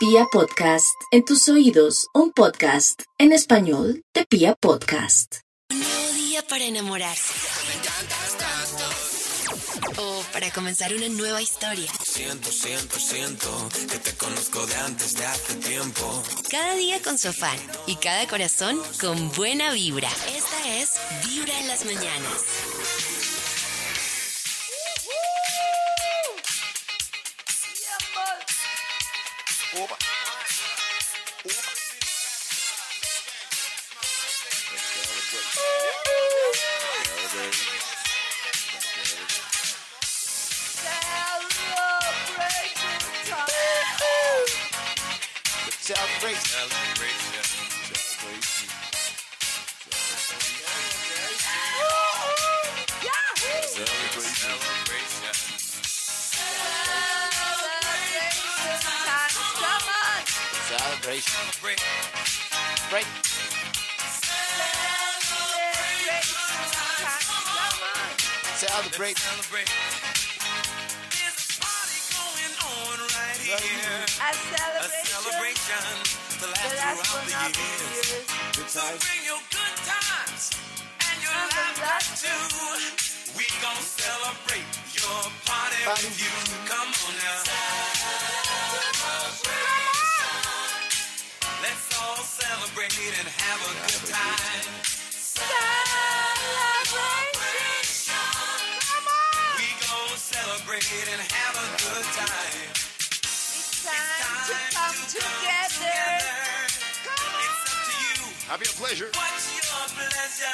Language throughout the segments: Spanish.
Pia Podcast, en tus oídos, un podcast en español de Pia Podcast. Un nuevo día para enamorarse. O para comenzar una nueva historia. Siento, siento, siento que te conozco de antes de hace tiempo. Cada día con su afán y cada corazón con buena vibra. Esta es Vibra en las mañanas. Opa. Opa. Celebration time. Celebration. Celebration. Party going on right here. A A celebration. celebration to last last throughout one the of the years. years. Good times. So bring your good times and your And the laughter laughter. too. We gon' celebrate your party with you. Have your pleasure. What's your pleasure?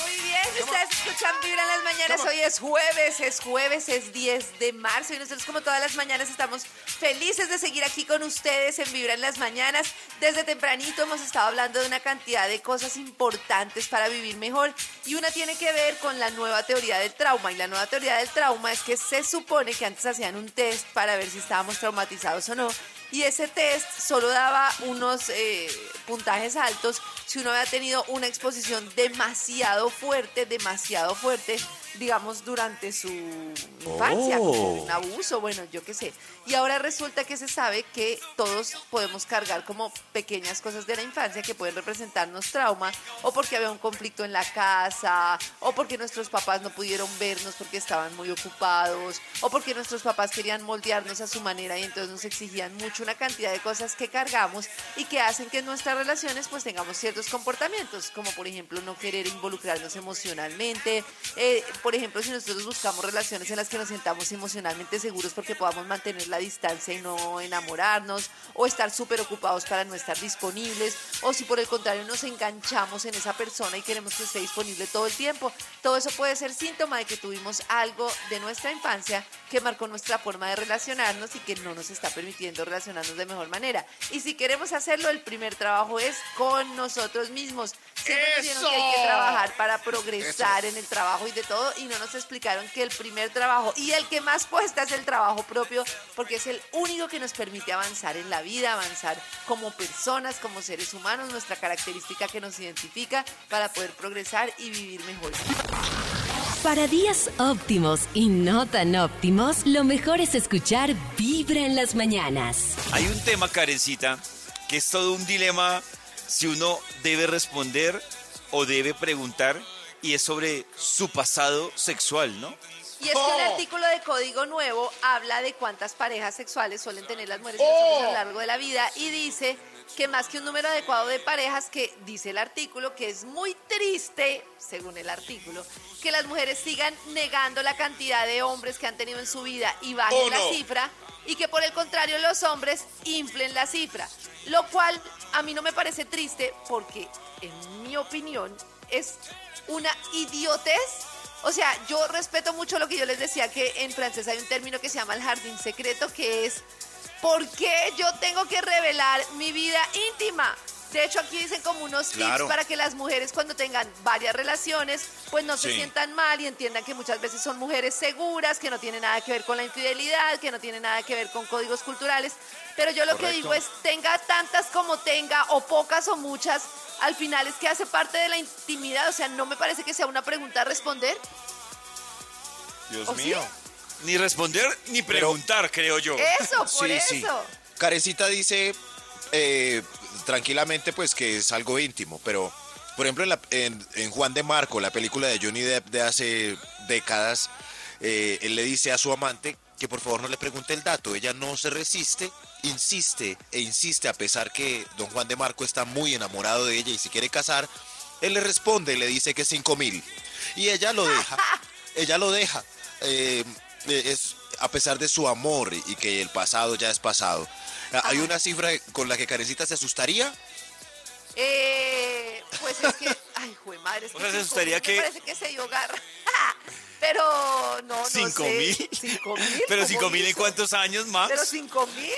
Muy bien, ustedes escuchan Vibra en las mañanas. Hoy es jueves, es jueves, es 10 de marzo y nosotros como todas las mañanas estamos felices de seguir aquí con ustedes en Vibra en las mañanas. Desde tempranito hemos estado hablando de una cantidad de cosas importantes para vivir mejor y una tiene que ver con la nueva teoría del trauma y la nueva teoría del trauma es que se supone que antes hacían un test para ver si estábamos traumatizados o no y ese test solo daba unos eh, puntajes altos si uno había tenido una exposición demasiado fuerte, demasiado fuerte, digamos, durante su infancia, como un abuso, bueno, yo qué sé. Y ahora resulta que se sabe que todos podemos cargar como pequeñas cosas de la infancia que pueden representarnos trauma, o porque había un conflicto en la casa, o porque nuestros papás no pudieron vernos porque estaban muy ocupados, o porque nuestros papás querían moldearnos a su manera y entonces nos exigían mucho una cantidad de cosas que cargamos y que hacen que en nuestras relaciones pues tengamos ciertos comportamientos, como por ejemplo no querer involucrarnos emocionalmente, eh, por ejemplo si nosotros buscamos relaciones en las que nos sentamos emocionalmente seguros porque podamos mantener la distancia y no enamorarnos, o estar súper ocupados para no estar disponibles, o si por el contrario nos enganchamos en esa persona y queremos que esté disponible todo el tiempo, todo eso puede ser síntoma de que tuvimos algo de nuestra infancia que marcó nuestra forma de relacionarnos y que no nos está permitiendo relacionarnos de mejor manera. Y si queremos hacerlo, el primer trabajo es con nosotros mismos. Siempre nos que hay que trabajar para progresar en el trabajo y de todo, y no nos explicaron que el primer trabajo y el que más cuesta es el trabajo propio, porque es el único que nos permite avanzar en la vida, avanzar como personas, como seres humanos, nuestra característica que nos identifica para poder progresar y vivir mejor. Para días óptimos y no tan óptimos, lo mejor es escuchar Vibra en las mañanas. Hay un tema, Karencita, que es todo un dilema si uno debe responder o debe preguntar, y es sobre su pasado sexual, ¿no? Y es que un Oh. artículo de Código Nuevo habla de cuántas parejas sexuales suelen tener las mujeres y los hombres a lo largo de la vida y dice que más que un número adecuado de parejas, que dice el artículo, que es muy triste, según el artículo, que las mujeres sigan negando la cantidad de hombres que han tenido en su vida y bajen Oh, la cifra, y que por el contrario los hombres inflen la cifra. Lo cual a mí no me parece triste porque, en mi opinión, es una idiotez. O sea, yo respeto mucho lo que yo les decía, que en francés hay un término que se llama el jardín secreto, que es ¿por qué yo tengo que revelar mi vida íntima? De hecho, aquí dicen como unos Claro. tips para que las mujeres cuando tengan varias relaciones, pues no se sientan mal y entiendan que muchas veces son mujeres seguras, que no tiene nada que ver con la infidelidad, que no tiene nada que ver con códigos culturales. Pero yo lo que digo es, tenga tantas como tenga, o pocas o muchas, al final es que hace parte de la intimidad. O sea, no me parece que sea una pregunta a responder. Dios mío. ni responder ni preguntar, creo yo. Eso, por Sí, eso. sí. Carecita dice eh, tranquilamente pues que es algo íntimo, pero por ejemplo en, la- en- en Juan de Marco, la película de Johnny Depp de hace décadas, eh, él le dice a su amante que por favor no le pregunte el dato. Ella no se resiste, insiste e insiste a pesar que don Juan de Marco está muy enamorado de ella y se quiere casar. Él le responde y le dice que es 5 mil. Y ella lo deja. ella lo deja. Eh, eh, es a pesar de su amor y que el pasado ya es pasado. Ah, ¿Hay una cifra con la que Carecita se asustaría? Eh, pues es que, ay, jue madre, es O que sea, ¿se asustaría que- Me parece que se dio garra. Pero no, no ¿Cinco sé. mil? ¿Cinco mil? Pero ¿Cómo cinco mil en hizo? cuántos años, Max? ¿Pero cinco mil?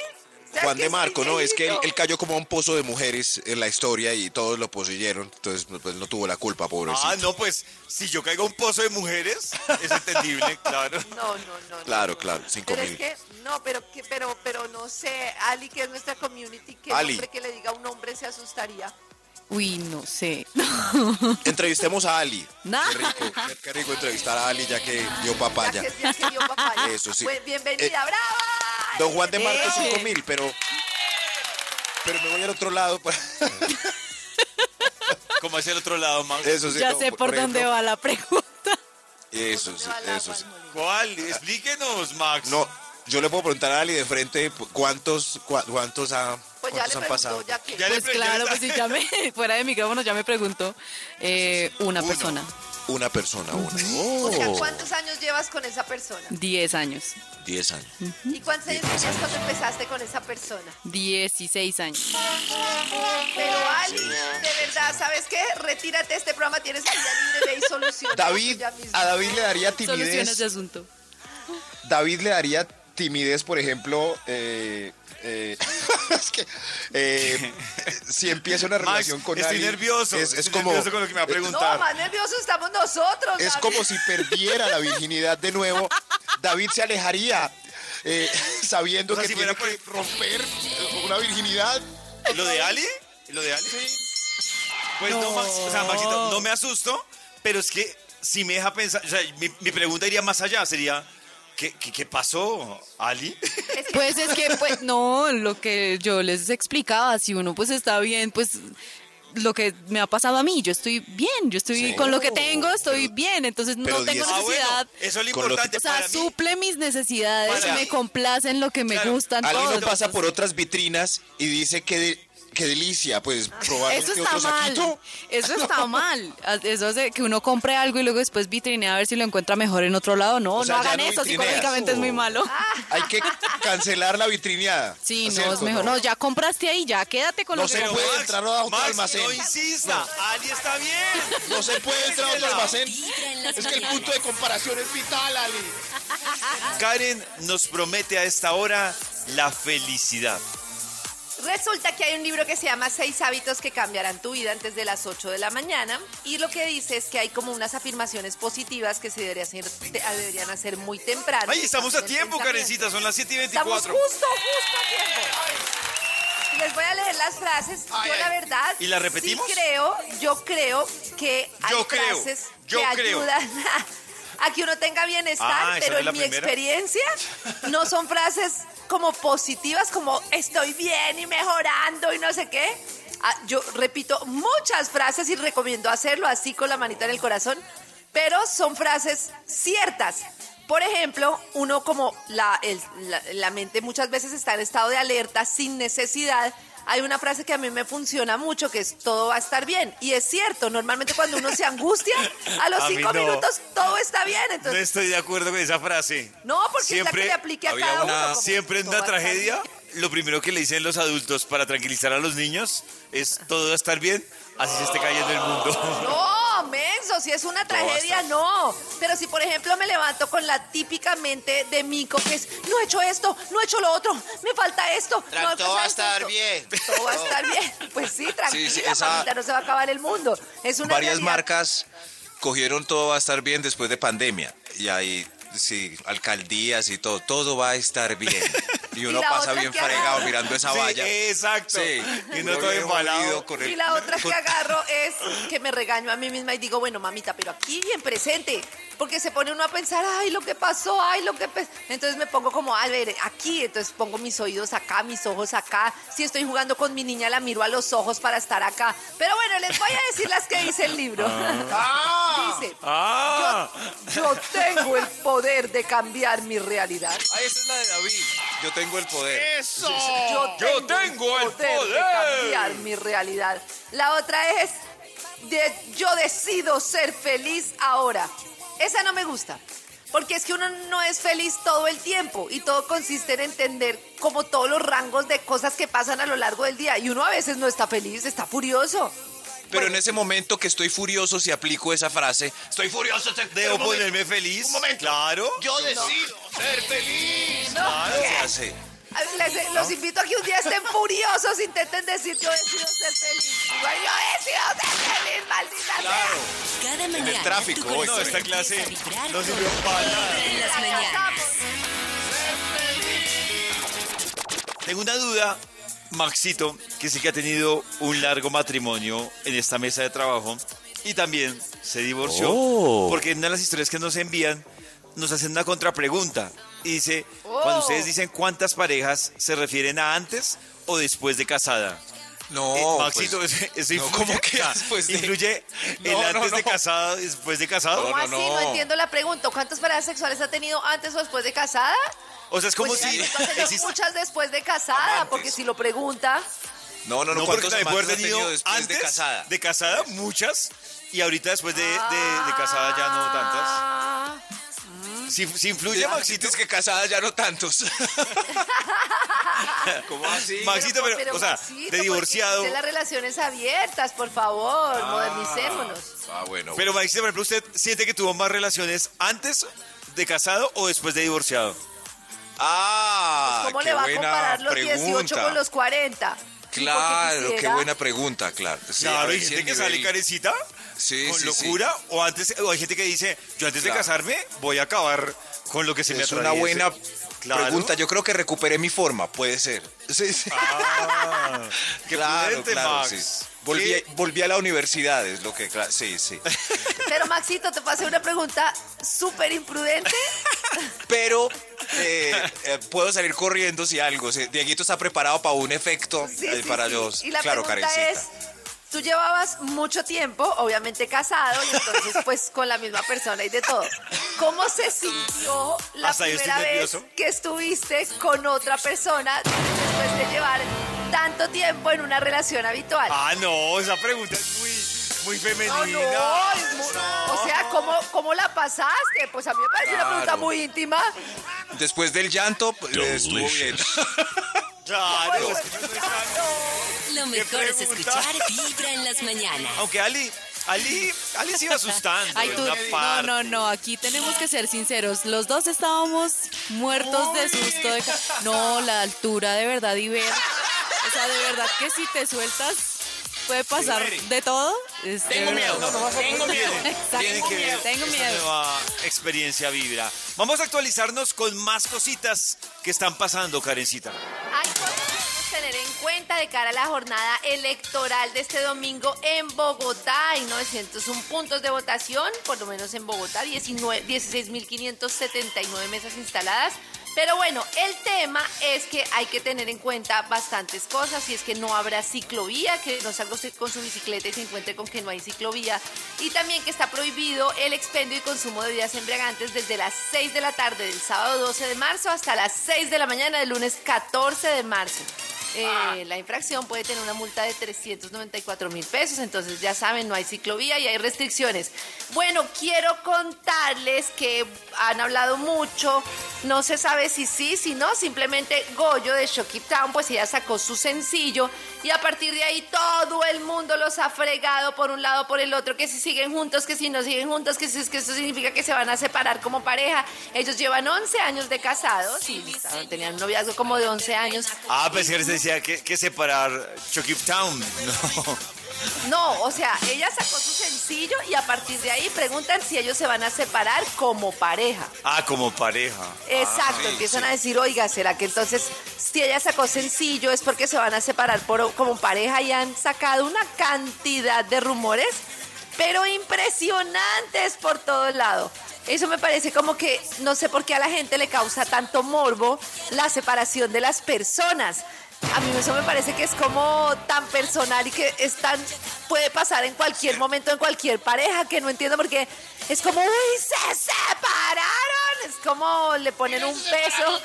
Juan de es Marco, no, es que él, cayó como a un pozo de mujeres en la historia y todos lo poseyeron, entonces pues no tuvo la culpa, pobrecito. Ah, no, pues si yo caigo a un pozo de mujeres, es entendible, claro. No, no, no. Claro, no, claro, no. cinco pero mil. Es que, no, pero, que, pero, pero no sé, Ali, que es nuestra community, que hombre que le diga a un hombre se asustaría. Uy, no sé. Entrevistemos a Ali. No. Qué rico, qué, rico entrevistar a Ali ya que dio Ya papaya. que, ya que dio papaya. Eso sí. Pues, bienvenida, Eh, brava. Don Juan de Marco Eh. 5 mil, pero. Pero me voy al otro lado. pues. Como hacia el otro lado, Max. Eso sí. ya no, sé por, dónde ejemplo, va la pregunta. Eso sí, ¿Dónde va la eso sí. ¿Cuál? Explíquenos, Max. No, yo le puedo preguntar a Ali de frente cuántos, cua- cuántos, ha- Pues cuántos han preguntó, pasado. ya que. Ya le Pues claro, pues si ya me, fuera de micrófono ya me preguntó. Eh, una Uno. persona, Una persona, una. O sea, Oh, ¿cuántos años llevas con esa persona? 10 años, 10 años. ¿Y cuántos años tenías cuando empezaste con esa persona? 16 años. Pero Ali, de verdad, ¿sabes qué? Retírate de este programa, tienes vida libre, ve y soluciona. David, ya mismo. a David le daría timidez. ese asunto. David le daría timidez, por ejemplo, eh, eh, es que eh, si empieza una Max, relación con estoy Ali, nervioso. es, es estoy como nervioso con lo que me va a No, preguntar. más nerviosos estamos nosotros. es David. como si perdiera la virginidad de nuevo. David se alejaría eh, sabiendo O sea, que si tiene que romper eh, una virginidad. ¿Lo de Ali? ¿Lo de Ali? Pues no, Max, o sea, Maxito, no me asusto, pero es que si me deja pensar, o sea, mi, mi pregunta iría más allá, sería, ¿qué, qué, qué pasó, Ali? Pues es que, pues, no, lo que yo les explicaba, si uno pues está bien, pues lo que me ha pasado a mí, yo estoy bien, yo estoy Sí. con lo que tengo, estoy Pero- bien, entonces no tengo diez- Ah, bueno, necesidad. eso es lo Con lo que- importante O sea, para mí. suple mis necesidades, Para- me complacen lo que me gustan, Ali todo. no pasa por otras vitrinas y dice que qué delicia, pues probar Eso está otro mal. saquito. Eso está mal. Eso hace que uno compre algo y luego después vitrinea a ver si lo encuentra mejor en otro lado. No, O sea, no hagan no eso. vitrineas. Psicológicamente es muy malo. Hay que cancelar la vitrineada. Sí, no, ¿cierto? es mejor. No, ya compraste ahí, ya quédate con No lo se que Pero puede Max, entrar a otro Max, almacén. no insista, Ali está bien. No se puede entrar a otro almacén. Es que el punto de comparación es vital, Ali. Karen nos promete a esta hora la felicidad. Resulta que hay un libro que se llama Seis hábitos que cambiarán tu vida antes de las 8 de la mañana y lo que dice es que hay como unas afirmaciones positivas que se deberían hacer, te- deberían hacer muy temprano. Ay, estamos a tiempo. Karencita, son las 7 y Estamos 24. justo, justo a tiempo. Les voy a leer las frases. Ay, yo la verdad ¿Y la repetimos? sí creo, yo creo que hay Yo creo, frases yo que creo. ayudan a que uno tenga bienestar, Ah, ¿esa pero en mi primera? experiencia no son frases como positivas, como estoy bien y mejorando y no sé qué. Ah, yo repito muchas frases y recomiendo hacerlo así con la manita en el corazón, pero son frases ciertas. Por ejemplo, uno como la, la mente muchas veces está en estado de alerta sin necesidad. Hay una frase que a mí me funciona mucho, que es todo va a estar bien. Y es cierto, normalmente cuando uno se angustia, a los A cinco no. minutos todo está bien. No Entonces, estoy de acuerdo con esa frase. no, porque es la que Siempre le aplique a cada una- uno. Siempre en una tragedia, lo primero que le dicen los adultos para tranquilizar a los niños es todo va a estar bien, así se esté cayendo el mundo. No, si es una tragedia, no. Pero si, por ejemplo, me levanto con la típica mente de mico, que es, no he hecho esto, no he hecho lo otro, me falta esto. Tra- no he todo va a estar esto". bien. Todo va a estar bien. Pues sí, tranquila, Sí, sí, esa- mamita, no se va a acabar el mundo. Es una Varias realidad. marcas cogieron todo va a estar bien después de pandemia. Y ahí, sí, alcaldías y todo, todo va a estar bien. Y uno pasa otra bien fregado mirando esa Sí, valla. exacto. Sí. Y no Uno todo bien embalado. con el- Y la otra que agarro es que me regaño a mí misma y digo, bueno, mamita, pero aquí bien presente. Porque se pone uno a pensar, ay, lo que pasó, ay, lo que... pe-". Entonces me pongo como, a ver, aquí, entonces pongo mis oídos acá, mis ojos acá. Si estoy jugando con mi niña, la miro a los ojos para estar acá. Pero bueno, les voy a decir las que dice el libro. dice, Ah, yo, yo tengo el poder de cambiar mi realidad. Ah, esa es la de David. Yo tengo el poder. eso. Yo tengo, tengo el de poder. cambiar mi realidad. La otra es de yo decido ser feliz ahora. Esa no me gusta. Porque es que uno no es feliz todo el tiempo y todo consiste en entender como todos los rangos de cosas que pasan a lo largo del día. Y uno a veces no está feliz, está furioso. Pero en ese momento que estoy furioso, si aplico esa frase, estoy furioso. te- Debo ponerme feliz. Un momento. Claro. Yo decido ser feliz. No, ¿Qué hace? Les- los invito a que un día estén furiosos, intenten decir yo decido ser feliz. Yo decido ser feliz, maldita Claro. Cada mañana. el tráfico, tu hoy, No, esta clase no sirvió para nada. En las sea. mañanas. Tengo una duda, Maxito, que sí que ha tenido un largo matrimonio en esta mesa de trabajo y también se divorció. Oh. Porque en una de las historias que nos envían nos hacen una contrapregunta. Y dice, Oh. cuando ustedes dicen cuántas parejas se refieren a antes o después de casada. No, Eh, pues, Maxito, eso, eso no, influye, ¿cómo que después de- influye el No, no, antes de casado y después de casado. ¿Cómo No, así? no, entiendo la pregunta. ¿Cuántas parejas sexuales ha tenido antes o después de casada? O sea, es como Pues si existe- muchas después de casada, Amantes. porque si lo pregunta, No, no, no. ¿Cuántos amantes haber ha tenido tenido después antes de casada? de casada, muchas, y ahorita después de, de- de casada ya no tantas. Ah, Si, si influye, Ya, Maxito, es que casada ya no tantos. ¿Cómo así? Maxito, pero, o sea, Maxito, de divorciado. existen las relaciones abiertas, por favor, modernicémonos. Ah, bueno. Pero Maxito, por ejemplo, ¿usted siente que tuvo más relaciones antes de casado o después de divorciado? ah, ¿Cómo qué le va a buena comparar los pregunta. 18 con los 40? Sí, porque Claro, qué buena pregunta, claro. Sí, claro, el que sale carecita Sí, con sí, locura, o antes, o hay gente que dice, yo antes de casarme voy a acabar con lo que se me Es una atraviese". buena Claro. pregunta. Yo creo que recuperé mi forma, puede ser. Sí, sí. Ah, qué claro, prudente, claro, Max. sí. Volví, volví a la universidad, es lo que... Sí, sí. Pero Maxito, te pasé una pregunta súper imprudente. Pero eh, eh, puedo salir corriendo si algo. si Dieguito está preparado para un efecto Sí, eh, sí, para sí. los... Y la claro, pregunta Karencita. es, tú llevabas mucho tiempo, obviamente casado, y entonces pues con la misma persona y de todo. ¿Cómo se sintió la Hasta primera vez que estuviste con otra persona después de llevar tanto tiempo en una relación habitual? Ah, no, esa pregunta es muy, muy No, femenina. no, es muy- o sea, ¿cómo, ¿cómo la pasaste? Pues a mí me parece una pregunta Claro. muy íntima. Después del llanto, pues, estuvo bien. Claro, Lo mejor es escuchar Vibra en las mañanas. Aunque Ali, Ali, Ali se iba asustando. Ay, en tú, una no, parte. no, no, aquí tenemos que ser sinceros. Los dos estábamos muertos de susto. de no, la altura de verdad y ver. O sea, de verdad que si te sueltas puede pasar de todo. Tengo miedo, tengo miedo. Que ver Tengo esta miedo. nueva experiencia vibra. Vamos a actualizarnos con más cositas que están pasando, Karencita. Hay cosas que debemos tener en cuenta de cara a la jornada electoral de este domingo en Bogotá. Hay 901 puntos de votación, por lo menos en Bogotá, 19 16.579 mesas instaladas. Pero bueno, el tema es que hay que tener en cuenta bastantes cosas y es que no habrá ciclovía, que no salga usted con su bicicleta y se encuentre con que no hay ciclovía y también que está prohibido el expendio y consumo de bebidas embriagantes desde las 6 de la tarde del sábado 12 de marzo hasta las 6 de la mañana del lunes 14 de marzo. Eh, la infracción puede tener una multa de 394 mil pesos, entonces ya saben, no hay ciclovía y hay restricciones. Bueno, quiero contarles que han hablado mucho, no se sabe si sí, si no, simplemente Goyo de Shocky Town, pues ella sacó su sencillo y a partir de ahí todo el mundo los ha fregado por un lado, por el otro, que si siguen juntos, que si no siguen juntos, que si es que eso significa que se van a separar como pareja. Ellos llevan 11 años de casados y estaban- tenían un noviazgo como de 11 años. Ah, pensé que se decía que, que separar Chucky Town. No. No, o sea, ella sacó su sencillo y a partir de ahí preguntan si ellos se van a separar como pareja. Ah, como pareja. Exacto, sí, empiezan sí. a decir, oiga, ¿será que entonces si ella sacó sencillo es porque se van a separar por, como pareja y han sacado una cantidad de rumores, pero impresionantes por todo lado? Eso me parece como que no sé por qué a la gente le causa tanto morbo la separación de las personas. A mí eso me parece que es como tan personal y que es tan puede pasar en cualquier momento en cualquier pareja que no entiendo porque es como uy se separaron, es como le ponen un peso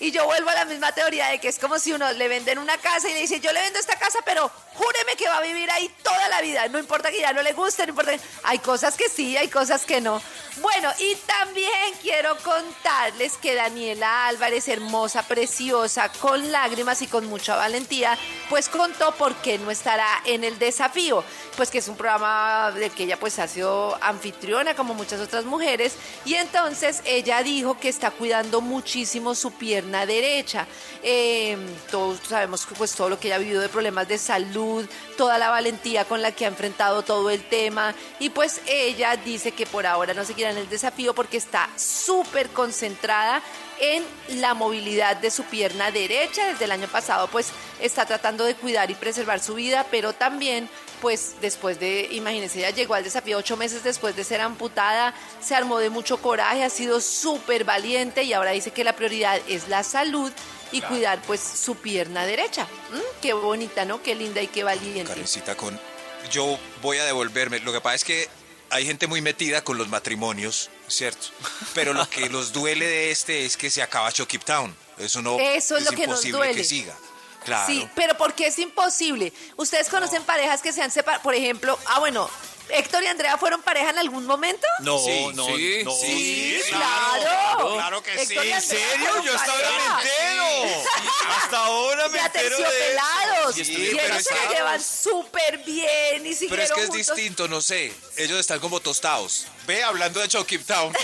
y yo vuelvo a la misma teoría de que es como si uno le venden una casa y le dice, yo le vendo esta casa, pero júreme que va a vivir ahí toda la vida. No importa que ya no le guste, no importa. Hay cosas que sí, hay cosas que no. Bueno, y también quiero contarles que Daniela Álvarez, hermosa, preciosa, con lágrimas y con mucha valentía, pues contó por qué no estará en el desafío. Pues que es un programa de que ella pues ha sido anfitriona como muchas otras mujeres. Y entonces ella dijo que está cuidando muchísimo su pierna derecha. Eh, todos sabemos que, pues todo lo que ella ha vivido de problemas de salud, toda la valentía con la que ha enfrentado todo el tema. Y pues ella dice que por ahora no seguirá en el desafío porque está súper concentrada en la movilidad de su pierna derecha. Desde el año pasado pues está tratando de cuidar y preservar su vida, pero también pues después de, imagínense, ella llegó al desafío ocho meses después de ser amputada, se armó de mucho coraje, ha sido súper valiente y ahora dice que la prioridad es la salud y cuidar pues su pierna derecha. Mm, Qué bonita, ¿no? Qué linda y qué valiente. Karencita, con... Yo voy a devolverme. Lo que pasa es que hay gente muy metida con los matrimonios, ¿cierto? Pero lo que los duele de este es que se acaba Chucky Town. Eso no Eso es lo que nos imposible duele. que siga. Claro. Sí, pero ¿por qué es imposible? Ustedes conocen parejas que se han separado, por ejemplo, ah, bueno, Héctor y Andrea fueron pareja en algún momento. No, Sí, no, sí, no. sí, claro. Claro que sí. Héctor ¿En ¿En Andrea serio? Yo hasta ahora pareja. me entero. Hasta ahora me Y entero de aterciopelados. Sí, y pero ellos se que- llevan súper bien y Pero es que es juntos. distinto, no sé. Ellos están como tostados. Ve, hablando de Chucky Town.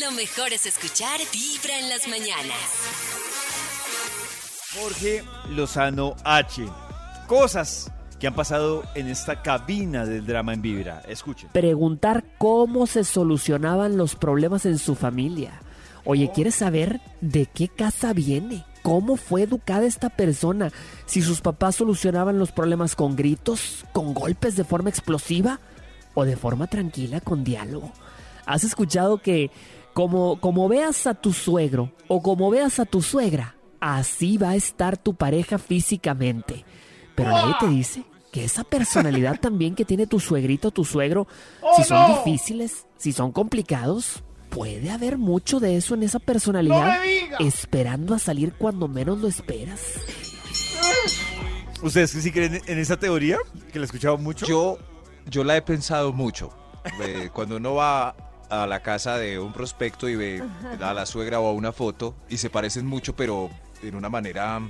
Lo mejor es escuchar Vibra en las mañanas. Jorge Lozano H. Cosas que han pasado en esta cabina del drama en Vibra. Escuchen. preguntar cómo se solucionaban los problemas en su familia. Oye, ¿quieres saber de qué casa viene? ¿Cómo fue educada esta persona? Si sus papás solucionaban los problemas con gritos, con golpes de forma explosiva o de forma tranquila con diálogo. ¿Has escuchado que como, como veas a tu suegro o como veas a tu suegra, así va a estar tu pareja físicamente? Pero nadie te dice que esa personalidad también que tiene tu suegrito o tu suegro, si son difíciles, si son complicados, puede haber mucho de eso en esa personalidad esperando a salir cuando menos lo esperas. ¿Ustedes que sí creen en esa teoría? Que la he escuchado mucho. Yo, yo la he pensado mucho. Eh, cuando uno va a la casa de un prospecto y ve a la suegra o a una foto y se parecen mucho, pero en una manera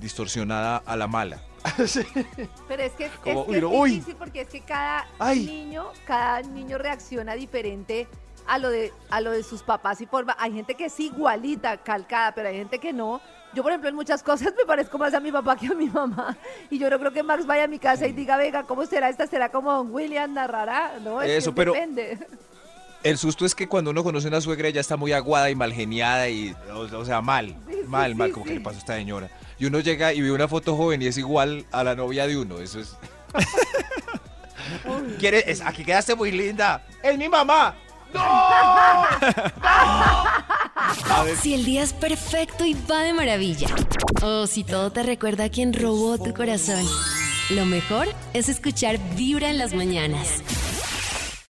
distorsionada a la mala. Pero es que, es, Como, que uy, es no, uy. difícil porque es que cada Ay. niño, cada niño reacciona diferente a lo de a lo de sus papás y forma. Hay gente que es igualita, calcada, pero hay gente que no. Yo, por ejemplo, en muchas cosas me parezco más a mi papá que a mi mamá. Y yo no creo que Max vaya a mi casa y diga, venga, ¿cómo será esta? ¿Será como Don William narrará? No, es Eso, que pero- depende. El susto es que cuando uno conoce a una suegra ya está muy aguada y mal geniada y, o, o sea, mal, Sí, sí, mal, mal, sí, como que le pasa a esta señora. Y uno llega y ve una foto joven y es igual a la novia de uno, eso es... ¿Quieres? es- aquí quedaste muy linda. Es mi mamá. Si el día es perfecto y va de maravilla. O si todo te recuerda a quien robó tu corazón. Lo mejor es escuchar Vibra en las mañanas.